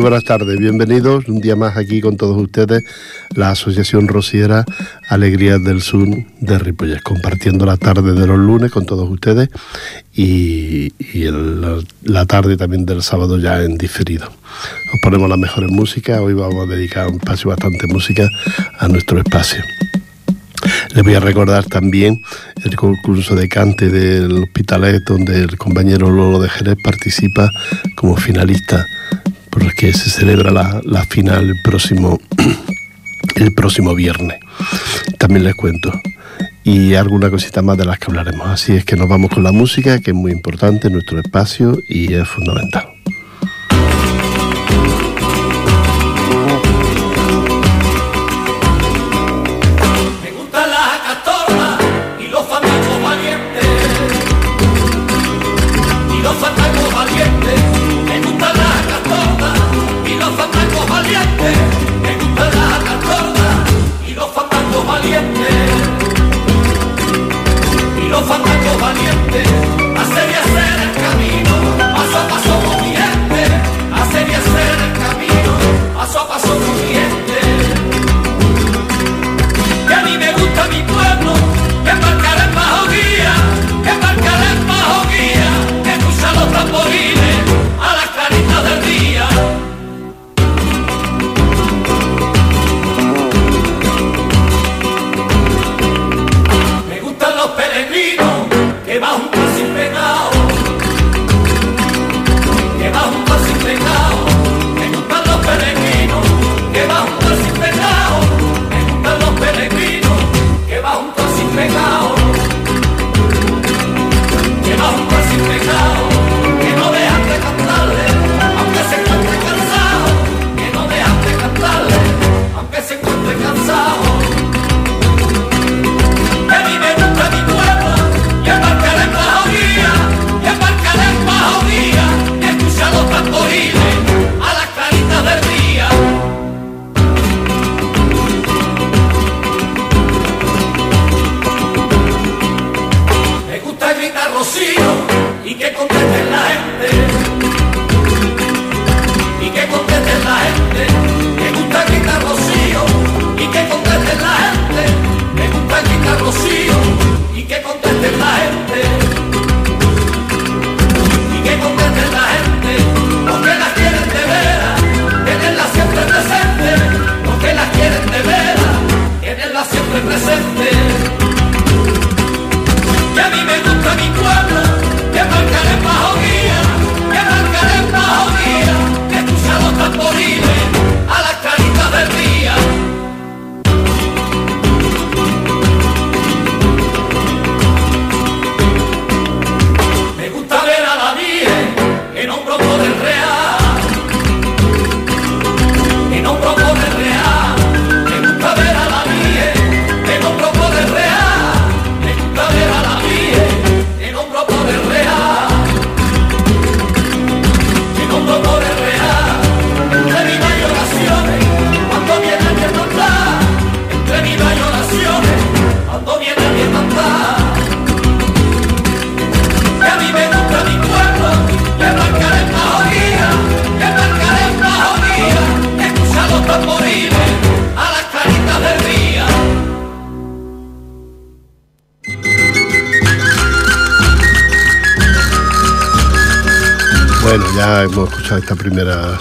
Muy buenas tardes, bienvenidos un día más aquí con todos ustedes, la Asociación Rociera Alegrías del Sur de Ripolles, compartiendo la tarde de los lunes con todos ustedes y, la tarde también del sábado ya en diferido. Os ponemos las mejores músicas, hoy vamos a dedicar un espacio bastante música a nuestro espacio. Les voy a recordar también el concurso de cante del Hospitalet, donde el compañero Lolo de Jerez participa como finalista porque se celebra la, final el próximo, el próximo viernes. También les cuento. Y alguna cosita más de las que hablaremos. Así es que nos vamos con la música, que es muy importante en nuestro espacio y es fundamental.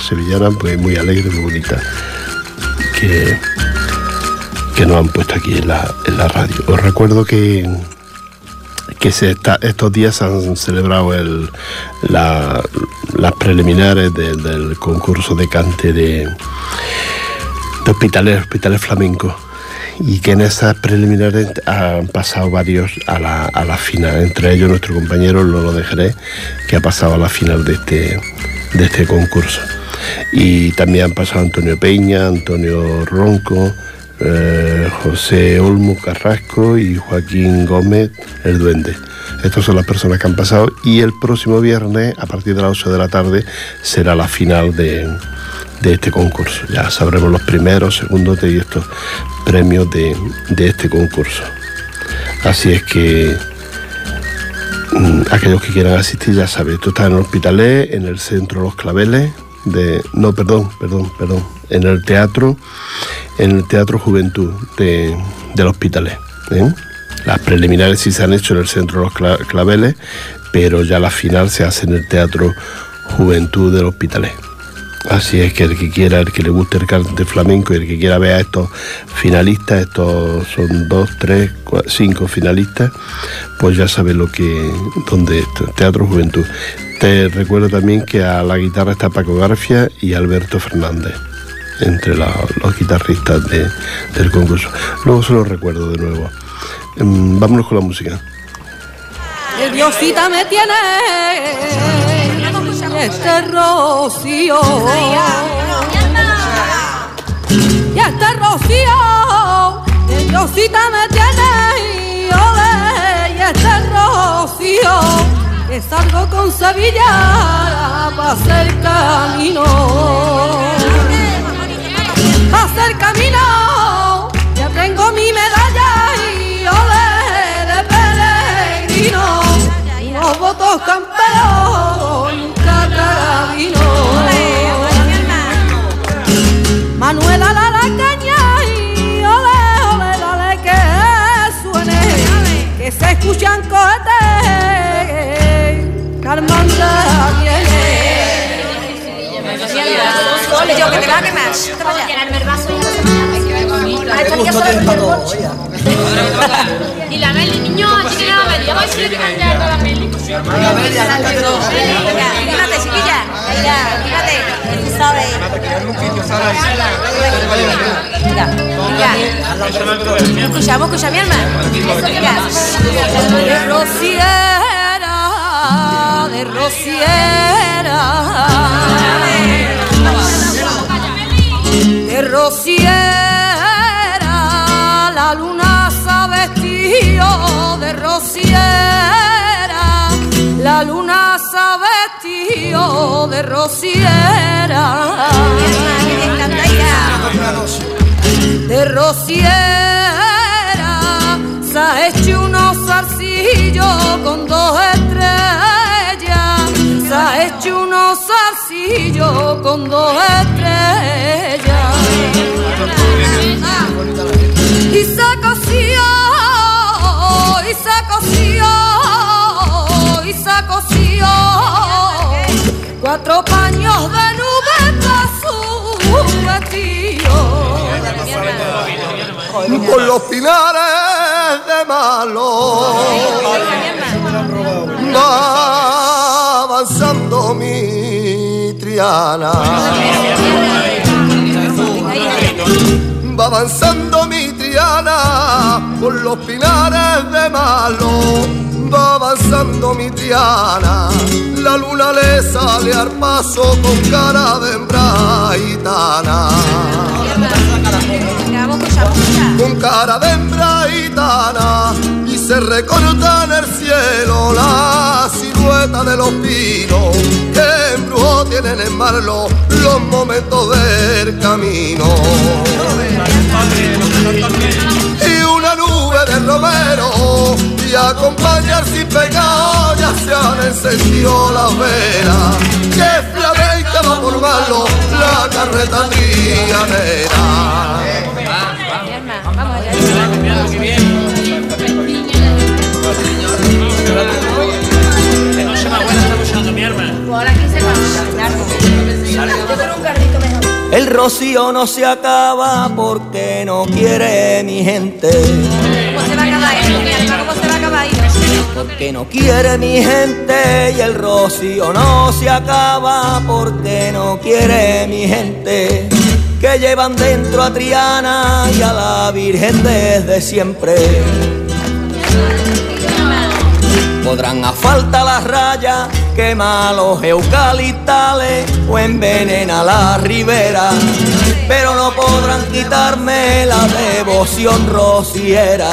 Sevillana, pues muy alegre, muy bonita, que, que nos han puesto aquí en la, radio. Os recuerdo que, que se estos días han celebrado el, las preliminares del concurso de cante de, de hospitales, hospitales flamencos y que en esas preliminares han pasado varios a la, a la final, entre ellos nuestro compañero Lolo de Jerez, que ha pasado a la final de este, de este concurso. Y también han pasado Antonio Peña, Antonio Ronco, eh, José Olmo Carrasco y Joaquín Gómez, el duende. Estas son las personas que han pasado y el próximo viernes, a partir de las 8 de la tarde, será la final de, de este concurso. Ya sabremos los primeros, segundos y estos premios de, de este concurso. Así es que Mm, aquellos que quieran asistir ya saben, esto está en el Hospitalet, en el centro Los Claveles, no, perdón, perdón, perdón, en el teatro, en el Teatro Juventud de, del Hospitalet. ¿eh? Las preliminares sí se han hecho en el Centro de los Claveles, pero ya la final se hace en el Teatro Juventud del Hospitalet. Así es que el que quiera, el que le guste el cante flamenco y el que quiera ver a estos finalistas, estos son dos, tres, cinco finalistas, pues ya sabe lo que, dónde Teatro Juventud. Te recuerdo también que a la guitarra está Paco Garfia y Alberto Fernández, entre los guitarristas del concurso. Luego se lo recuerdo de nuevo. Em, vámonos con la música. El Diosita me tiene este rocío. Y este rocío, el Diosita me tiene y este rocío que salgo con Sevilla para hacer camino. Para hacer camino, ya tengo mi medalla y ole de peregrino. Los votos camperos, Que te va a quemar. Te va a llenarme el vaso y la Meli, niño, aquí la Meli. Vais a a la Meli. La Meli, Fíjate, chiquilla. Fíjate. Tú sabes. Mira, mira. Escuchamos, escucha mi hermano. Rociera de rociera, de rociera, la luna se ha vestido de rociera, la luna se ha vestido de rociera, de rociera, se ha hecho unos zarcillos con dos estrellas. Se ha hecho unos zarcillos con dos estrellas y se coció y se coció y se coció. Cuatro paños de nube para su vestido. Por los pinares de malo. Va avanzando mi Triana. Va avanzando mi Triana por los pinares de malo. Va avanzando mi Triana, la luna le sale al paso con cara de hembra gitana. Con cara de hembra gitana se recorta en el cielo la silueta de los pinos que en brujo tienen en marlo los momentos del camino. Y una nube de romero y acompañar sin pecado ya se han encendido las velas que flamenca va por malo la carreta trianera. El rocío no se acaba porque no quiere mi gente. ¿Cómo se va a acabar esto? ¿Cómo se va a acabar Porque no quiere mi gente y el rocío no se acaba porque no quiere mi gente. Que llevan dentro a Triana y a la Virgen desde siempre podrán a falta las rayas, quema los eucaliptales o envenena la ribera, pero no podrán quitarme la devoción rociera.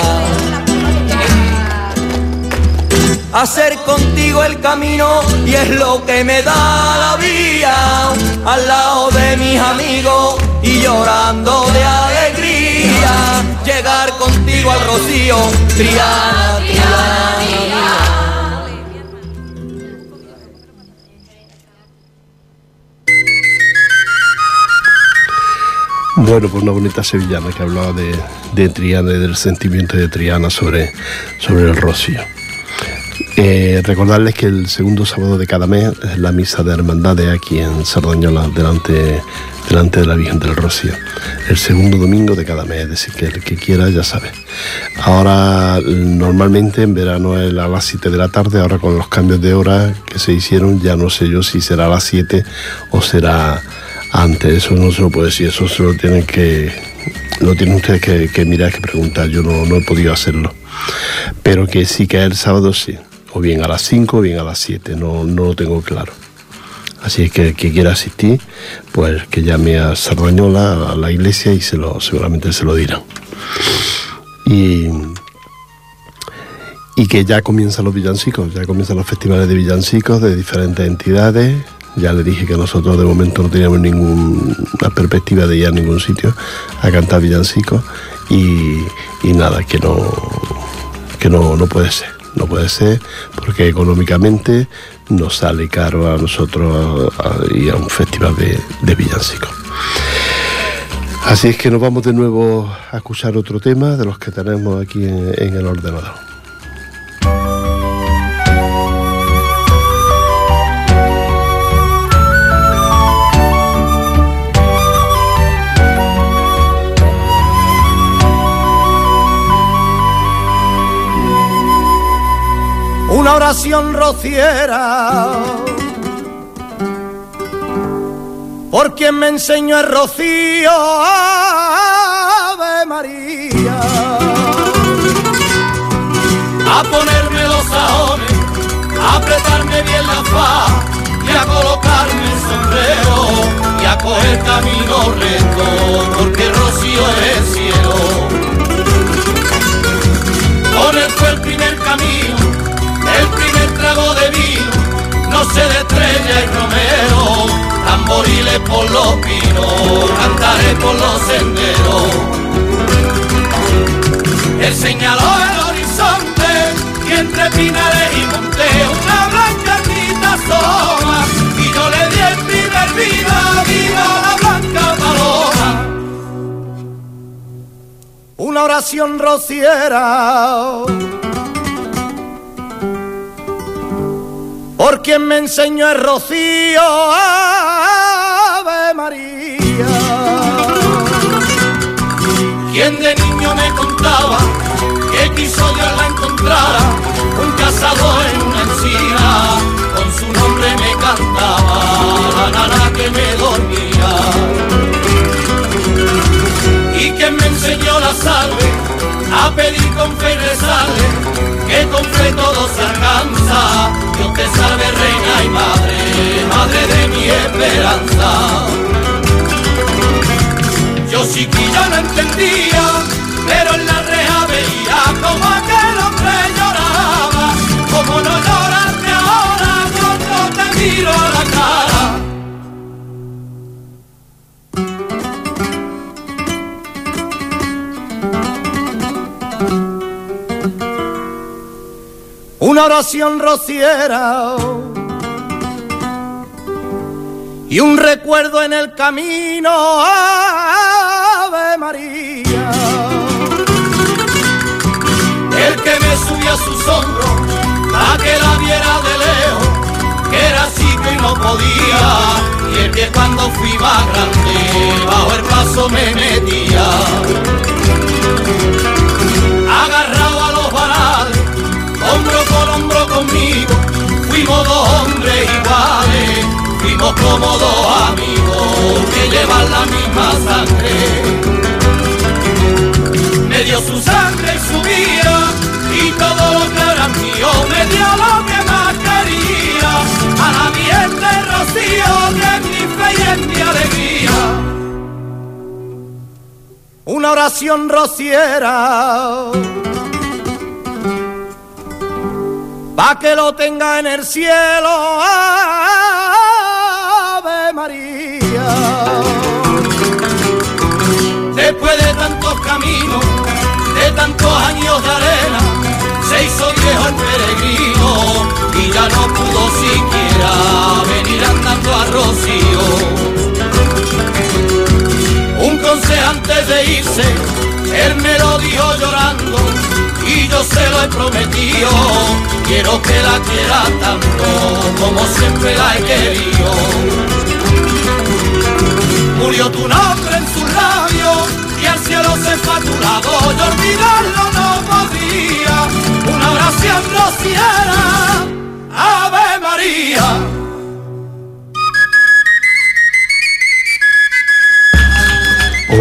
Hacer contigo el camino y es lo que me da la vía al lado de mis amigos y llorando de alegría llegar contigo al rocío, Triana, Triana. Bueno, pues una bonita sevillana que hablaba de, Triana y del sentimiento de Triana sobre, sobre el rocío. Eh, recordarles que el segundo sábado de cada mes es la misa de hermandades aquí en Sardañola, delante, delante de la Virgen del Rocío. El segundo domingo de cada mes, es decir, que el que quiera ya sabe. Ahora, normalmente en verano es a las 7 de la tarde, ahora con los cambios de hora que se hicieron, ya no sé yo si será a las 7 o será antes. Eso no se lo puedo decir, eso se lo tienen que, lo tienen ustedes que, mirar, que preguntar. Yo no, he podido hacerlo. Pero que sí que el sábado, sí o bien a las 5 o bien a las 7, no, no lo tengo claro. Así es que quien quiera asistir, pues que llame a Sardañola, a la iglesia y se lo, seguramente se lo dirán. Y, y que ya comienzan los villancicos, ya comienzan los festivales de villancicos de diferentes entidades. Ya le dije que nosotros de momento no teníamos ninguna perspectiva de ir a ningún sitio a cantar villancicos y, nada, que no, que no, no puede ser. No puede ser porque económicamente nos sale caro a nosotros ir a un festival de, de villancicos. Así es que nos vamos de nuevo a escuchar otro tema de los que tenemos aquí en el ordenador. Una oración rociera. Por quien me enseñó el rocío, Ave María. A ponerme los sajones, a apretarme bien la faz y a colocarme el sombrero y a coger camino recto, porque rocío es el cielo. De estrella y romero, tamboriles por los pinos, cantaré por los senderos. Él señaló el horizonte y entre pinares y montes una blanca asoma y yo le di el primer vida, viva la blanca paloma. Una oración rociera por quien me enseñó el rocío, Ave María. Quien de niño me contaba que quiso Dios la encontrara, un cazador en una encina, con su nombre me cantaba, la nana que me dormía. Y quien me enseñó la salve, a pedir con fe y rezarle, que con fe todo se alcanza. Dios te salve, reina y madre, madre de mi esperanza. Yo chiquilla no entendía, pero en la reja veía como aquel hombre una oración rociera y un recuerdo en el camino, Ave María. El que me subió a sus hombros, a que la viera de lejos, que era chico y no podía, y el que cuando fui más grande, bajo el paso me metía. Agarrado a los varales, hombro con hombro conmigo, fuimos dos hombres iguales, fuimos como dos amigos que llevan la misma sangre. Me dio su sangre y su vida, y todo lo que era mío, me dio lo que más quería, a la miel de rocío, que mi fe y es mi alegría. Una oración rociera pa' que lo tenga en el cielo. Ave María. Después de tantos caminos, de tantos años de arena, se hizo viejo el peregrino y ya no pudo siquiera venir andando a Rocío. Un consejo antes de irse, él me lo dijo llorando he prometido, quiero que la quiera tanto como siempre la he querido. Murió tu nombre en su labio y al cielo se fue a tu lado, y olvidarlo no podía, una oración rociera, Ave María.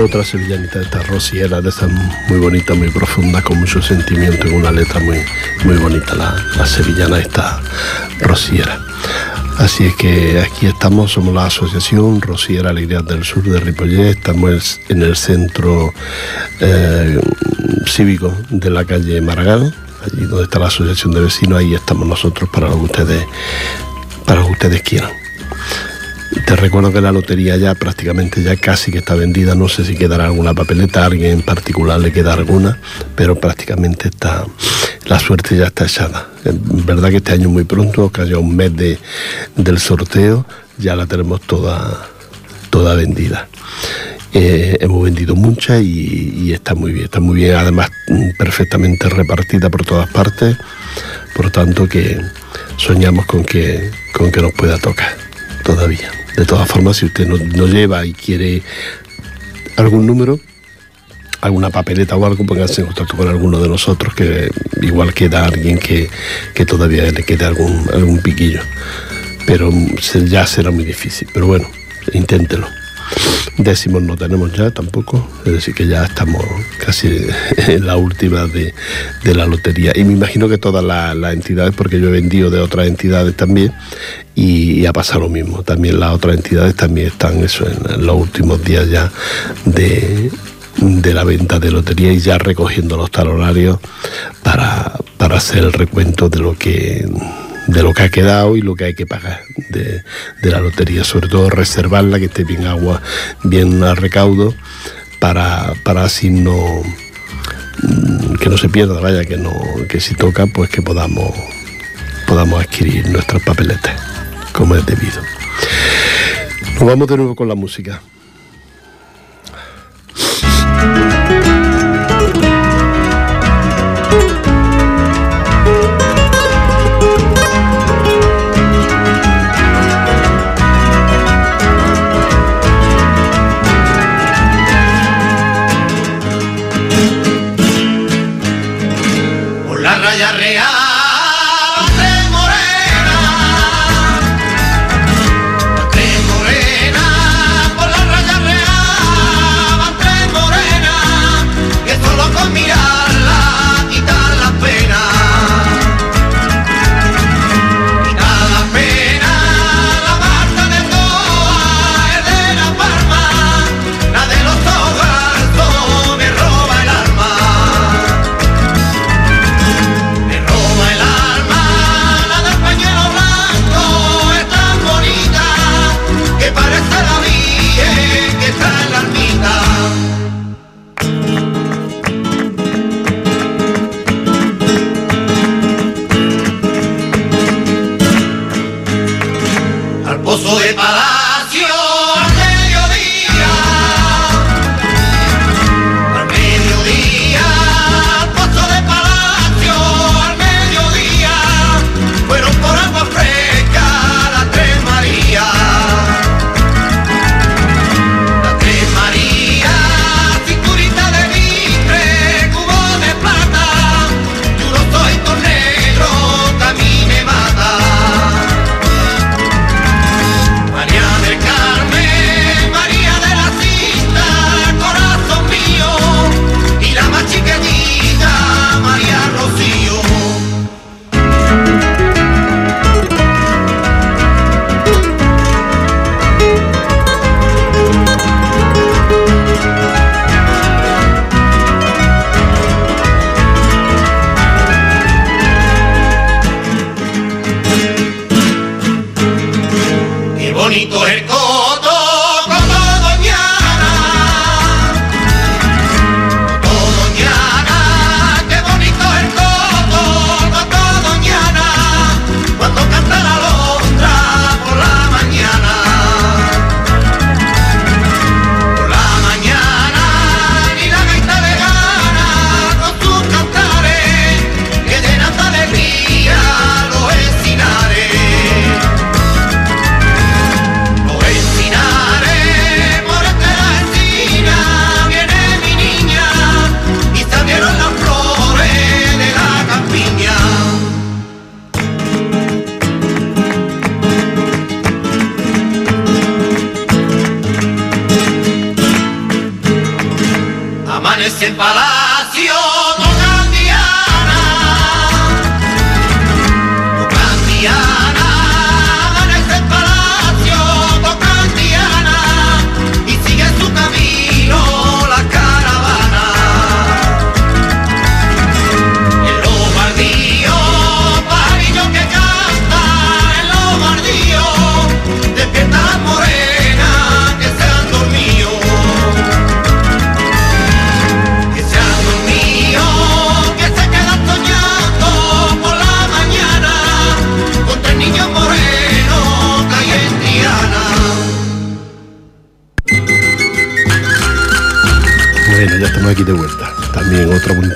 Otra sevillanita, esta rociera, de esta muy bonita, muy profunda, con mucho sentimiento, en una letra muy, muy bonita, la, sevillana, esta rociera. Así es que aquí estamos, somos la Asociación Rociera Alegría del Sur de Ripollet, estamos en el centro eh, cívico de la calle Maragall, allí donde está la Asociación de Vecinos, ahí estamos nosotros para lo ustedes, para lo que ustedes quieran. Te recuerdo que la lotería ya prácticamente ya casi que está vendida, no sé si quedará alguna papeleta, a alguien en particular le queda alguna, pero prácticamente está, la suerte ya está echada. Es verdad que este año muy pronto, haya un mes de, del sorteo, ya la tenemos toda, toda vendida. Eh, hemos vendido mucha y, y, está muy bien, está muy bien, además perfectamente repartida por todas partes, por tanto que soñamos con que, con que nos pueda tocar todavía. De todas formas, si usted no, lleva y quiere algún número, alguna papeleta o algo, póngase en contacto con alguno de nosotros, que igual queda alguien que, todavía le quede algún, algún piquillo. Pero ya será muy difícil. Pero bueno, inténtelo. Décimos no tenemos ya tampoco, es decir, que ya estamos casi en la última de, la lotería. Y me imagino que todas las entidades, porque yo he vendido de otras entidades también, y, ha pasado lo mismo. También las otras entidades también están eso en, los últimos días ya de, la venta de lotería y ya recogiendo los talonarios para, para hacer el recuento de lo que de lo que ha quedado y lo que hay que pagar de, la lotería, sobre todo reservarla, que esté bien agua, bien a recaudo, para, para así no mm, que no se pierda, vaya, que no, que si toca, pues que podamos podamos adquirir nuestras papeletas como es debido. Nos vamos de nuevo con la música.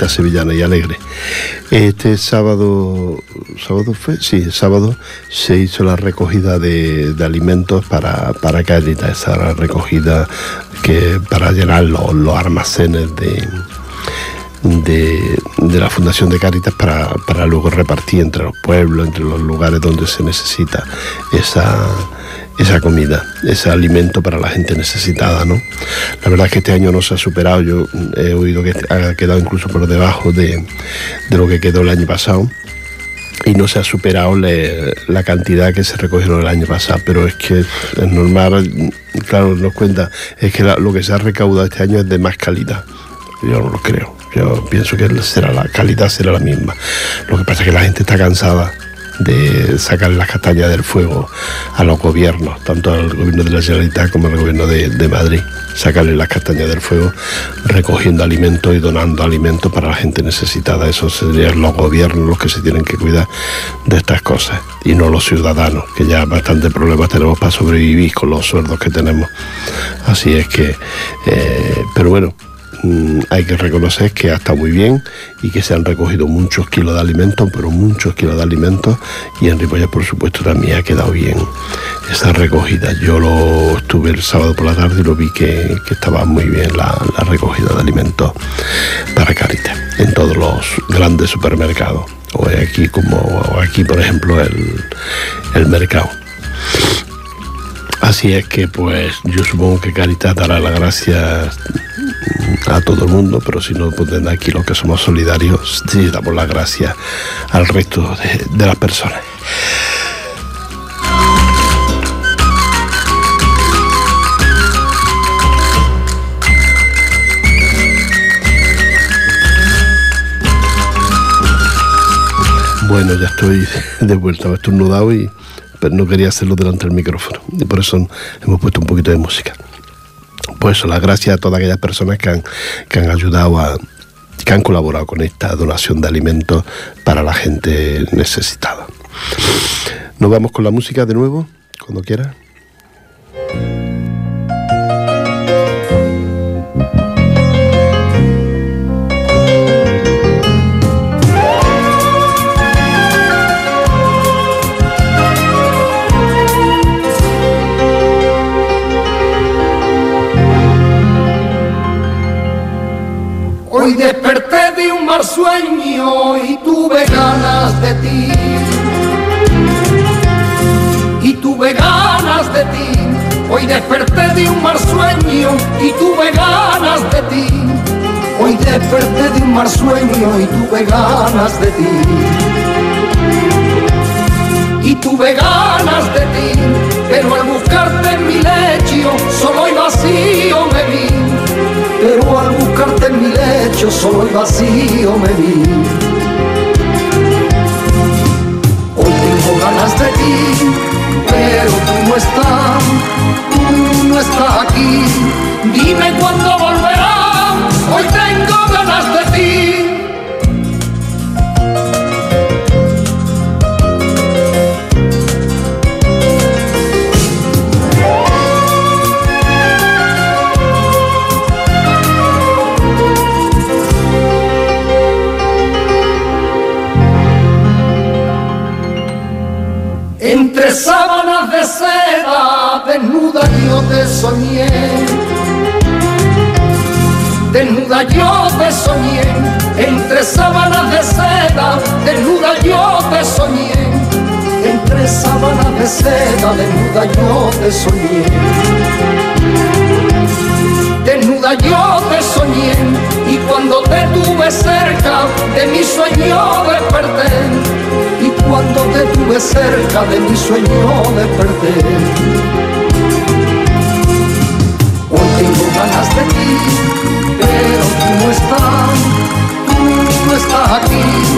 Sevillana y alegre. Este sábado, ¿sábado fue? Sí, sábado se hizo la recogida de, alimentos para, para Cáritas, esa recogida que para llenar los, los almacenes de, de, la Fundación de Cáritas para, para, luego repartir entre los pueblos, entre los lugares donde se necesita esa, esa comida, ese alimento para la gente necesitada. ¿no? La verdad es que este año no se ha superado, yo he oído que ha quedado incluso por debajo de, de lo que quedó el año pasado y no se ha superado la cantidad que se recogieron el año pasado, pero es que es normal, claro, nos cuenta, es que lo que se ha recaudado este año es de más calidad. Yo no lo creo. Yo pienso que será la calidad será la misma. Lo que pasa es que la gente está cansada de sacar las castañas del fuego a los gobiernos, tanto al gobierno de la Generalitat como al gobierno de, Madrid, sacarle las castañas del fuego recogiendo alimentos y donando alimentos para la gente necesitada. Eso serían los gobiernos los que se tienen que cuidar de estas cosas y no los ciudadanos, que ya bastante problemas tenemos para sobrevivir con los sueldos que tenemos. Así es que, eh, pero bueno, hay que reconocer que ha estado muy bien y que se han recogido muchos kilos de alimentos, pero muchos kilos de alimentos y en Ripollas por supuesto también ha quedado bien esa recogida. Yo lo estuve el sábado por la tarde y lo vi que, estaba muy bien la, recogida de alimentos para Caritas en todos los grandes supermercados o aquí como aquí por ejemplo el, el mercado. Así es que pues yo supongo que Caritas dará las gracias a todo el mundo, pero si no, pues aquí los que somos solidarios, sí damos las gracias al resto de, las personas. Bueno, ya estoy de vuelta, me he estornudado y pero no quería hacerlo delante del micrófono. Y por eso hemos puesto un poquito de música pues las gracias a todas aquellas personas que han, que han ayudado a, que han colaborado con esta donación de alimentos para la gente necesitada. Nos vamos con la música de nuevo, cuando quiera. Sueño y tuve ganas de ti. Y tuve ganas de ti. Hoy desperté de un mal sueño y tuve ganas de ti. Hoy desperté de un mal sueño y tuve ganas de ti. Y tuve ganas de ti, pero al buscarte lecho solo y vacío me vi. Hoy tengo ganas de ti, pero tú no estás, tú no estás aquí. Dime cuándo volverás, hoy tengo ganas de ti. Yo te soñé. Desnuda yo te soñé, entre sábanas de seda, desnuda yo te soñé. Entre sábanas de seda, desnuda yo te soñé. Desnuda yo te soñé y cuando te tuve cerca de mi sueño desperté cuando te tuve cerca de mi sueño de ganas de ti, pero tú no estás, tú no estás aquí.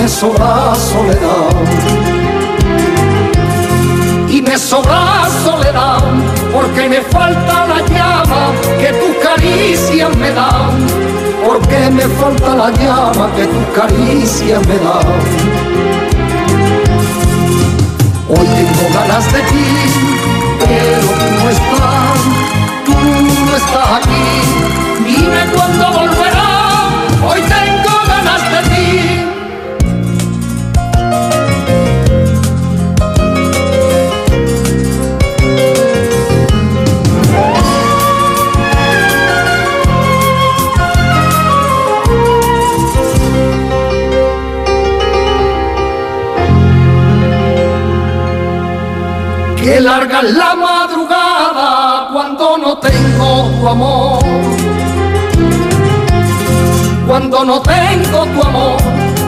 Me sobra soledad. Y me sobra soledad porque me falta la llama que tus caricias me dan. Porque me falta la llama que tus caricias me dan. Hoy tengo ganas de ti, pero tú no estás, tú no estás aquí. La madrugada cuando no tengo tu amor. Cuando no tengo tu amor.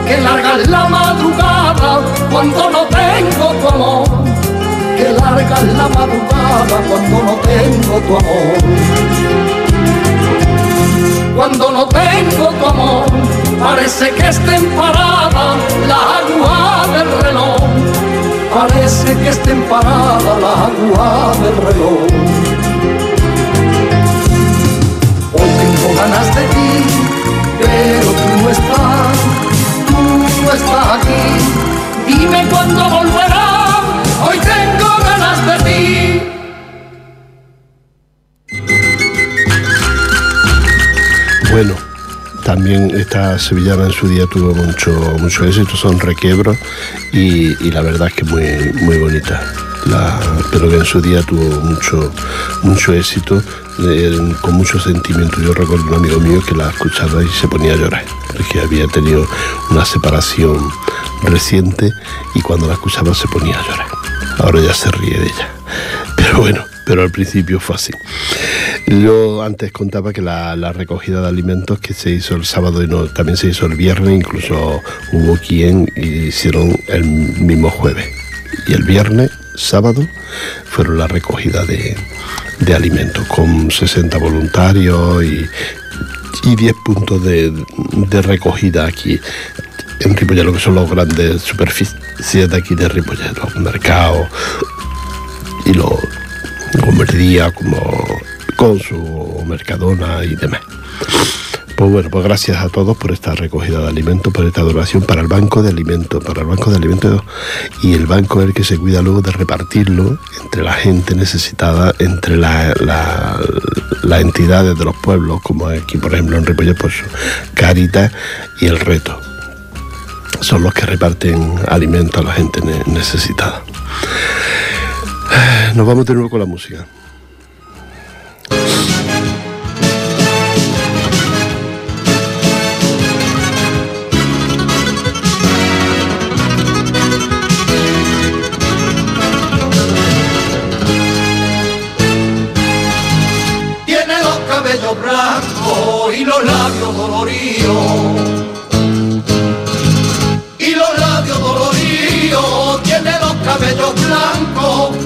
Que larga la madrugada cuando no tengo tu amor. Que larga la madrugada cuando no tengo tu amor. Cuando no tengo tu amor, parece que estén paradas las aguas del reloj parece que estén paradas las aguas del reloj. Hoy tengo ganas de ti, pero tú no estás, tú no estás aquí. Dime cuándo volverás, hoy tengo ganas de ti. Bueno, también esta sevillana en su día tuvo mucho, mucho éxito, son requiebros y, la verdad es que muy, muy bonita. La, pero que en su día tuvo mucho, mucho éxito, eh, con mucho sentimiento. Yo recuerdo un amigo mío que la escuchaba y se ponía a llorar, porque había tenido una separación reciente y cuando la escuchaba se ponía a llorar. Ahora ya se ríe de ella. Pero bueno, pero al principio fue así. Yo antes contaba que la, recogida de alimentos que se hizo el sábado y no, también se hizo el viernes, incluso hubo quien hicieron el mismo jueves. Y el viernes, sábado, fueron la recogida de, de alimentos con 60 voluntarios y, y 10 puntos de, de recogida aquí en Ripollet, que son los grandes superficies de aquí de Ripollet, los mercados y los como con su Mercadona y demás. Pues bueno, pues gracias a todos por esta recogida de alimentos, por esta donación para el Banco de Alimentos, para el Banco de Alimentos y el banco es el que se cuida luego de repartirlo entre la gente necesitada, entre las la, la entidades de los pueblos, como aquí por ejemplo en Ripollet, pues Caritas y el Reto. Son los que reparten alimentos a la gente necesitada. Nos vamos de nuevo con la música. Tiene los cabellos blancos y los labios doloridos.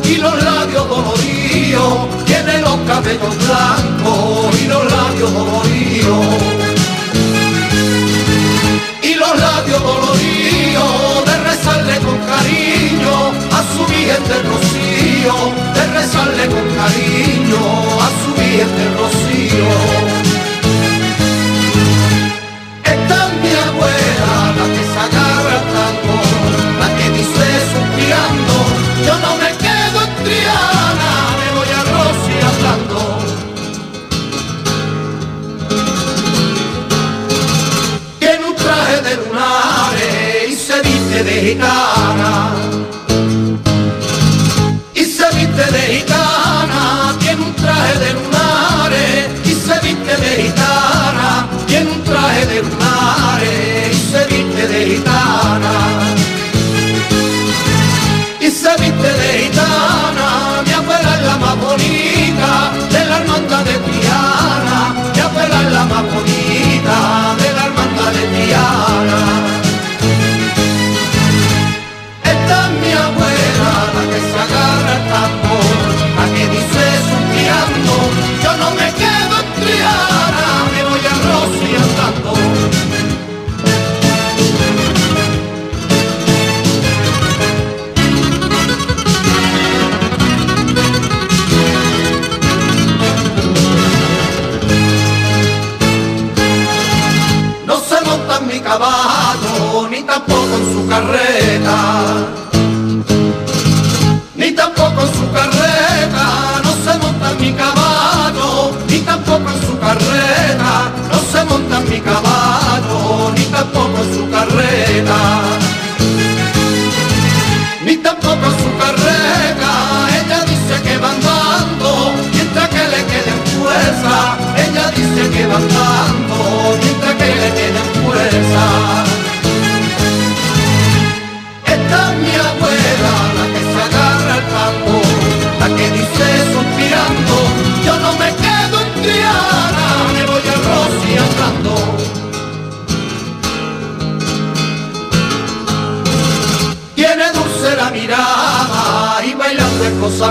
Y los labios doloridos, tiene los cabellos blancos y los labios doloridos. Y los labios doloridos de rezarle con cariño a su virgen del rocío, de rezarle con cariño a su virgen del rocío.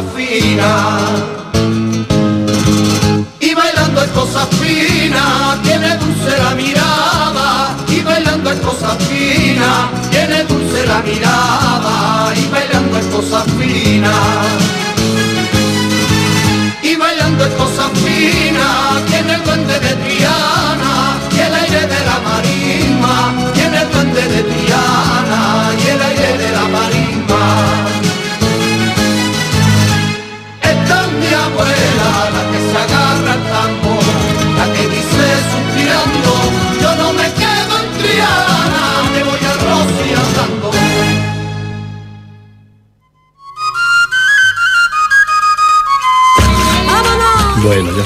fina. Y bailando es cosa fina, tiene dulce la mirada. Y bailando es cosa fina, tiene dulce la mirada. Y bailando es cosa fina. Y bailando es cosa fina, tiene el duende de Triana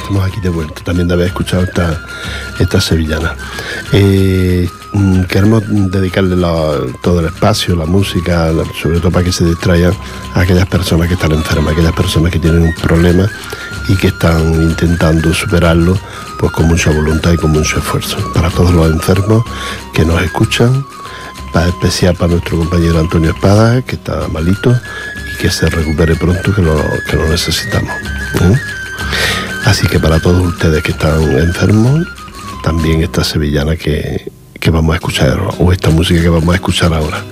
estamos aquí de vuelta, también de haber escuchado esta, esta sevillana. Eh, mm, queremos dedicarle todo el espacio, la música, sobre todo para que se distraigan a aquellas personas que están enfermas, aquellas personas que tienen un problema y que están intentando superarlo pues con mucha voluntad y con mucho esfuerzo. Para todos los enfermos que nos escuchan, para especial para nuestro compañero Antonio Espada, que está malito, y que se recupere pronto, que lo, que lo necesitamos. ¿eh? Así que para todos ustedes que están enfermos, también esta sevillana que, que vamos a escuchar o esta música que vamos a escuchar ahora.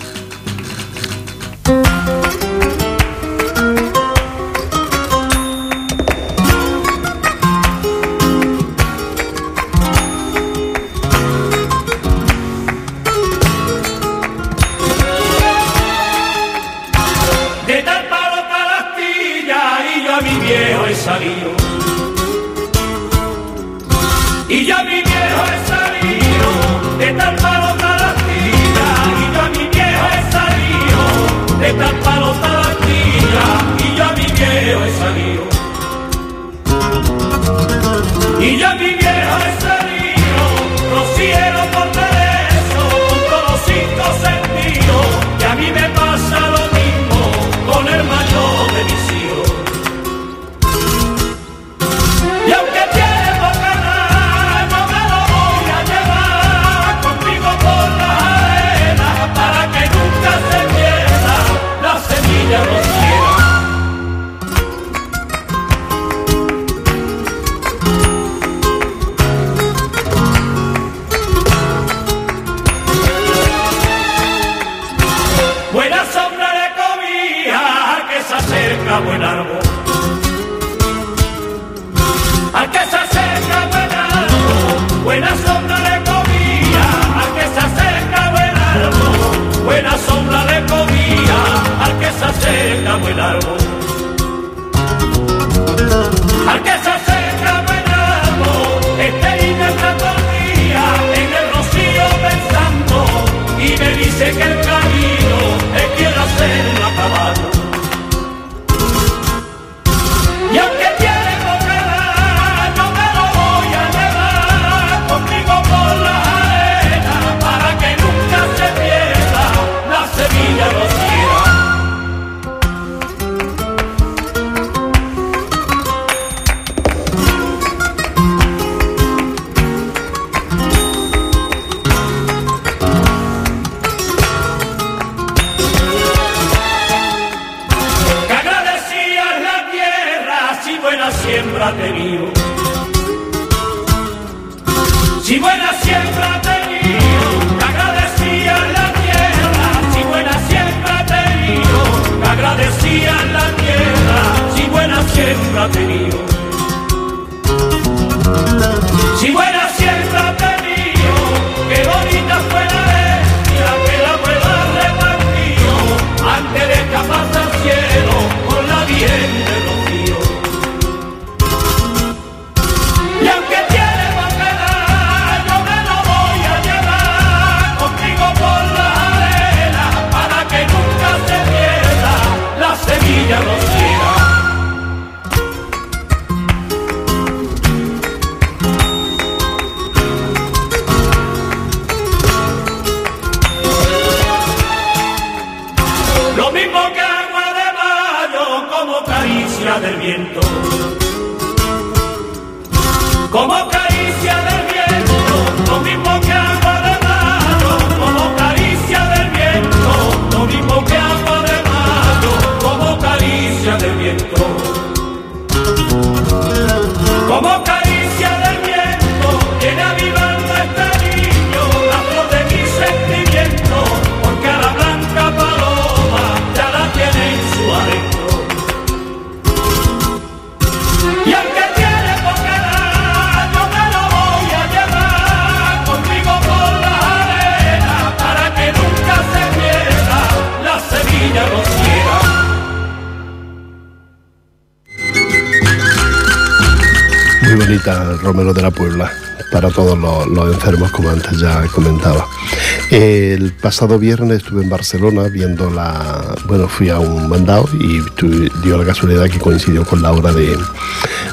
Pasado viernes estuve en Barcelona viendo la. Bueno, fui a un mandado y tu- dio la casualidad que coincidió con la hora de,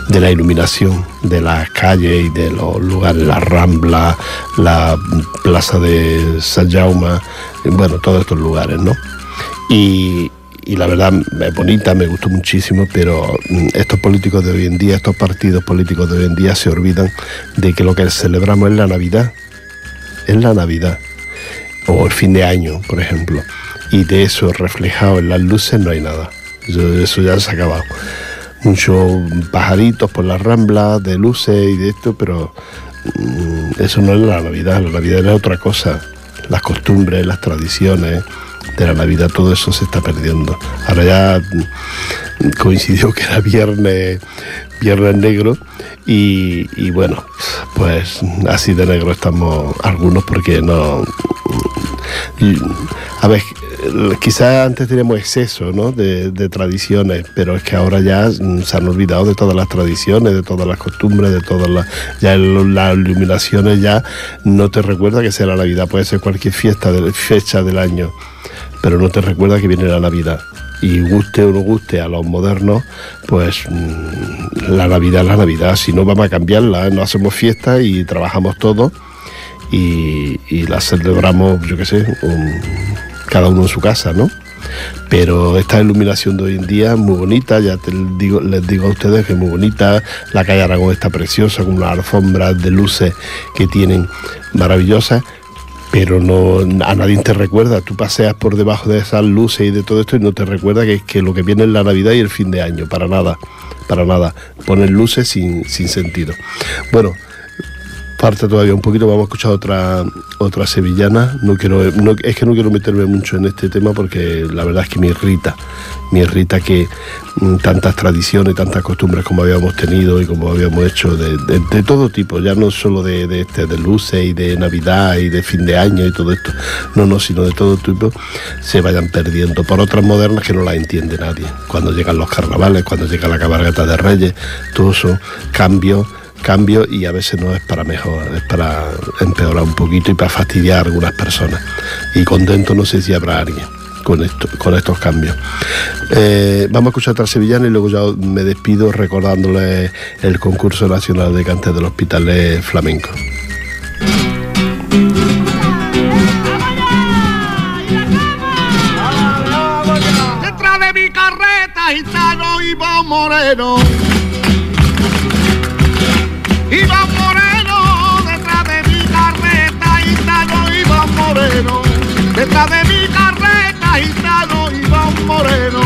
de la iluminación de las calles y de los lugares, la Rambla, la plaza de San Jaume, bueno, todos estos lugares, ¿no? Y, y la verdad es bonita, me gustó muchísimo, pero mm, estos políticos de hoy en día, estos partidos políticos de hoy en día se olvidan de que lo que celebramos es la Navidad, es la Navidad, o el fin de año, por ejemplo, y de eso reflejado en las luces no hay nada, eso, eso ya se ha acabado. Muchos pajaritos por las ramblas de luces y de esto, pero mm, eso no es la Navidad, la Navidad es otra cosa, las costumbres, las tradiciones de la Navidad, todo eso se está perdiendo. Ahora ya mm, coincidió que era viernes, viernes negro y, bueno, pues así de negro estamos algunos porque no... A ver, quizás antes teníamos exceso ¿no? de, de tradiciones, pero es que ahora ya se han olvidado de todas las tradiciones, de todas las costumbres, de todas las... Ya las iluminaciones ya no te recuerda que la Navidad, puede ser cualquier fiesta, de, fecha del año, pero no te recuerda que viene la Navidad. Y guste o no guste a los modernos, pues mm, la Navidad es la Navidad, si no vamos a cambiarla, ¿eh? no hacemos fiesta y trabajamos todos y, la celebramos, yo qué sé, cada uno en su casa, ¿no? Pero esta iluminación de hoy en día es muy bonita, ya te digo, les digo a ustedes que es muy bonita, la calle Aragón está preciosa, con unas alfombras de luces que tienen maravillosas, pero no a nadie te recuerda, tú paseas por debajo de esas luces y de todo esto y no te recuerda que, que lo que viene es la Navidad y el fin de año, para nada, para nada, ponen luces sin, sin sentido. Bueno, parte todavía un poquito, vamos a escuchar otra otra sevillana. No quiero, es que no quiero meterme mucho en este tema porque la verdad es que me irrita, me irrita que mm, tantas tradiciones, tantas costumbres como habíamos tenido y como habíamos hecho de, todo tipo, ya no solo este, de luces y de Navidad y de fin de año y todo esto, no, no, sino de todo tipo, se vayan perdiendo por otras modernas que no las entiende nadie. Cuando llegan los carnavales, cuando llega la cabalgata de Reyes, todo eso, cambios cambio y a veces no es para mejor, es para empeorar un poquito y para fastidiar a algunas personas. Y contento no sé si habrá alguien con, esto, con estos cambios. Eh, vamos a escuchar otra sevillana y luego ya me despido recordándole el concurso nacional de cante del Hospital Flamenco. Moreno. De mi carreta, gitano Iván Moreno.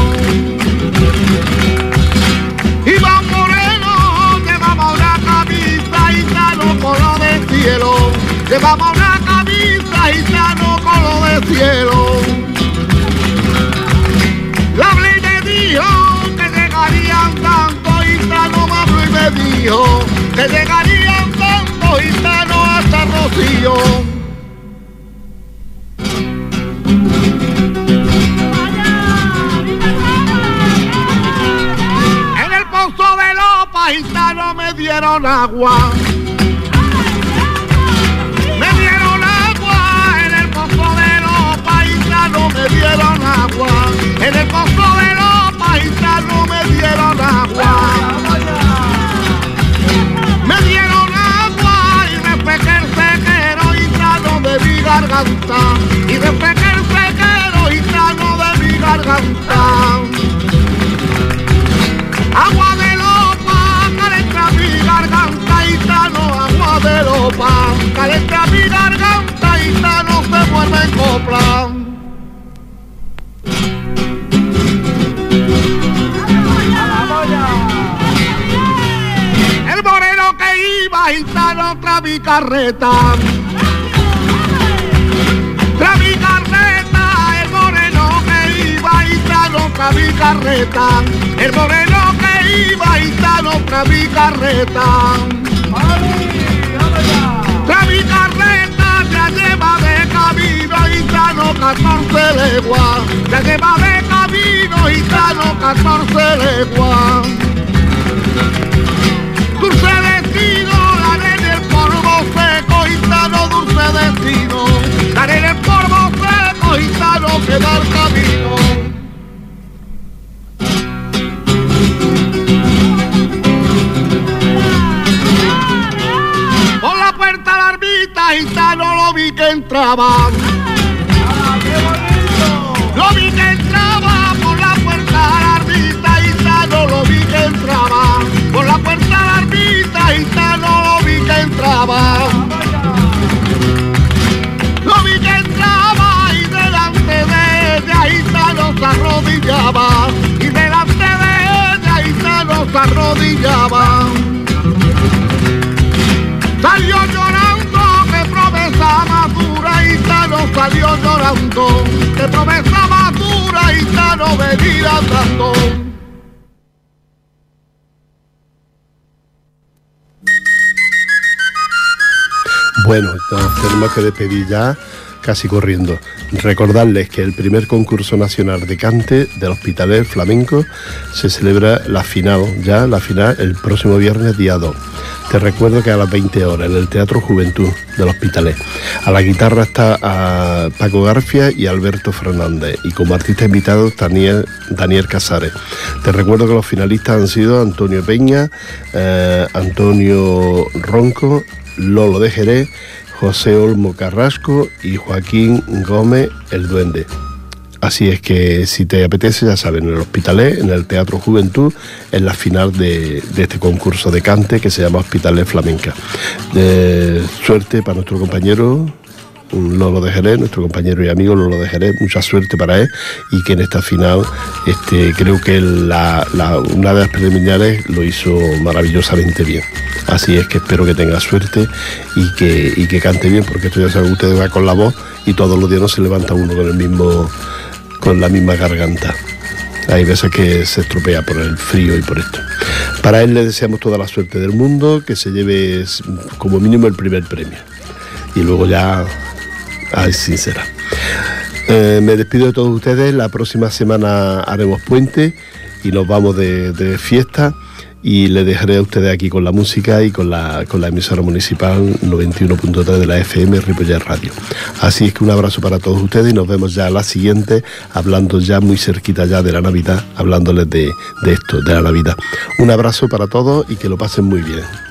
Iván Moreno, llevaba una camisa gitano color de cielo. Llevaba una camisa gitano color de cielo. La me dijo que llegarían tantos gitanos, Pablo y me dijo que llegarían tantos gitanos hasta Rocío. Dieron agua. Me dieron agua en el pozo de los paisanos, me dieron agua. En el pozo de los paisanos me dieron agua. Me dieron agua y refresqué el sequero gitano de mi garganta. Y refresqué el sequero gitano de mi garganta. de lopa, calienta mi garganta y ya no se vuelve en copla. El moreno que iba gitano otra mi carreta. El moreno que iba gitano otra mi. El moreno que iba otra mi carreta. Leguas. Ya lleva de camino y no 14 leguas. Dulce destino, la en el polvo seco y sano, dulce destino. La en el polvo seco y sano queda el camino. Por la puerta la arbita y sano lo vi que entraba. Que entraba. Lo vi que entraba y delante de ella y se arrodillaba. Y delante de ella y se arrodillaba. Salió llorando que promesa madura y sano salió llorando que promesa madura y sano venir andando. Bueno, tenemos que despedir ya casi corriendo. Recordarles que el primer concurso nacional de cante del Hospitalet Flamenco se celebra la final, ya la final el próximo viernes día 2. Te recuerdo que a las 20 horas en el Teatro Juventud del Hospitalet. A la guitarra está a Paco Garfia y Alberto Fernández y como artista invitado Daniel, Daniel Casares. Te recuerdo que los finalistas han sido Antonio Peña, eh, Antonio Ronco, Lolo de Jerez, José Olmo Carrasco y Joaquín Gómez el Duende. Así es que si te apetece, ya saben, en el Hospitalet, en el Teatro Juventud, en la final de, este concurso de cante que se llama Hospitalet Flamenca. De suerte para nuestro compañero Lolo de Jerez, nuestro compañero y amigo Lolo de Jerez, mucha suerte para él y que en esta final este, creo que la, una de las preliminares lo hizo maravillosamente bien. Así es que espero que tenga suerte y que, y que cante bien, porque esto ya saben ustedes va con la voz y todos los días no se levanta uno con el mismo con la misma garganta. Hay veces que se estropea por el frío y por esto. Para él le deseamos toda la suerte del mundo, que se lleve como mínimo el primer premio. Y luego ya Ay, sincera. Eh, me despido de todos ustedes. La próxima semana haremos puente y nos vamos de, de, fiesta. Y le dejaré a ustedes aquí con la música y con la, con la emisora municipal 91.3 de la FM Ripollet Radio. Así es que un abrazo para todos ustedes y nos vemos ya a la siguiente, hablando ya muy cerquita ya de la Navidad, hablándoles de, de esto, de la Navidad. Un abrazo para todos y que lo pasen muy bien.